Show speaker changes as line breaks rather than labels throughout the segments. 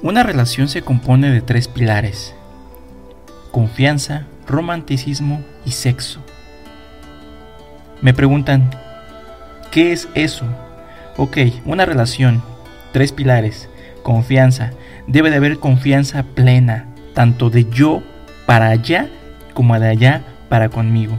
Una relación se compone de tres pilares. Confianza, romanticismo y sexo. Me preguntan, ¿qué es eso? Ok, una relación, tres pilares, confianza. Debe de haber confianza plena, tanto de yo para allá como de allá para conmigo.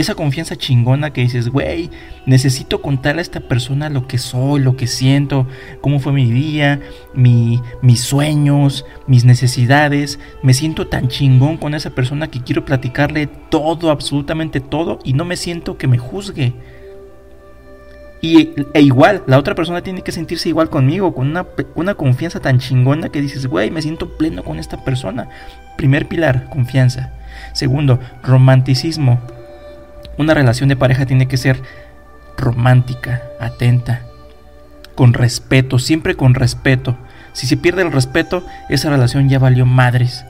Esa confianza chingona que dices, güey, necesito contarle a esta persona lo que soy, lo que siento, cómo fue mi día, mi, mis sueños, mis necesidades. Me siento tan chingón con esa persona que quiero platicarle todo, absolutamente todo, y no me siento que me juzgue. Y, e igual, la otra persona tiene que sentirse igual conmigo, con una, una confianza tan chingona que dices, güey, me siento pleno con esta persona. Primer pilar, confianza. Segundo, romanticismo una relación de pareja tiene que ser romántica, atenta, con respeto, siempre con respeto. Si se pierde el respeto, esa relación ya valió madres.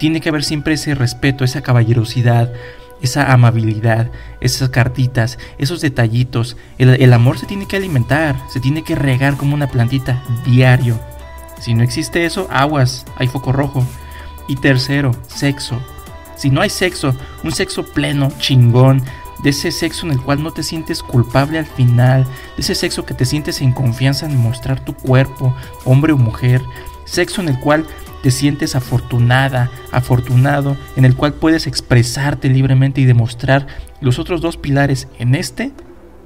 Tiene que haber siempre ese respeto, esa caballerosidad, esa amabilidad, esas cartitas, esos detallitos. El, amor se tiene que alimentar, se tiene que regar como una plantita diario. Si no existe eso, aguas, hay foco rojo. Y tercero, sexo. Si no hay sexo, un sexo pleno, chingón, de ese sexo en el cual no te sientes culpable al final, de ese sexo que te sientes en confianza en mostrar tu cuerpo, hombre o mujer, sexo en el cual te sientes afortunada, afortunado, en el cual puedes expresarte libremente y demostrar los otros dos pilares en este,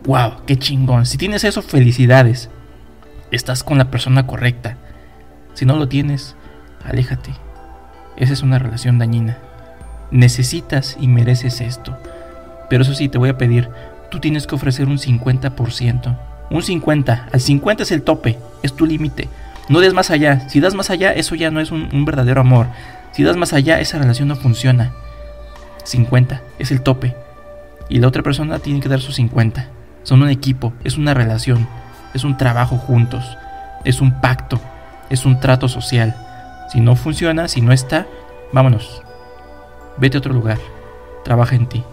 wow, qué chingón. Si tienes eso, felicidades. Estás con la persona correcta. Si no lo tienes, aléjate. Esa es una relación dañina necesitas y mereces esto. Pero eso sí, te voy a pedir, tú tienes que ofrecer un 50%. Un 50, al 50 es el tope, es tu límite. No des más allá, si das más allá, eso ya no es un, verdadero amor. Si das más allá, esa relación no funciona. 50 es el tope. Y la otra persona tiene que dar su 50. Son un equipo, es una relación, es un trabajo juntos, es un pacto, es un trato social. Si no funciona, si no está, vámonos. Vete a otro lugar. Trabaja en ti.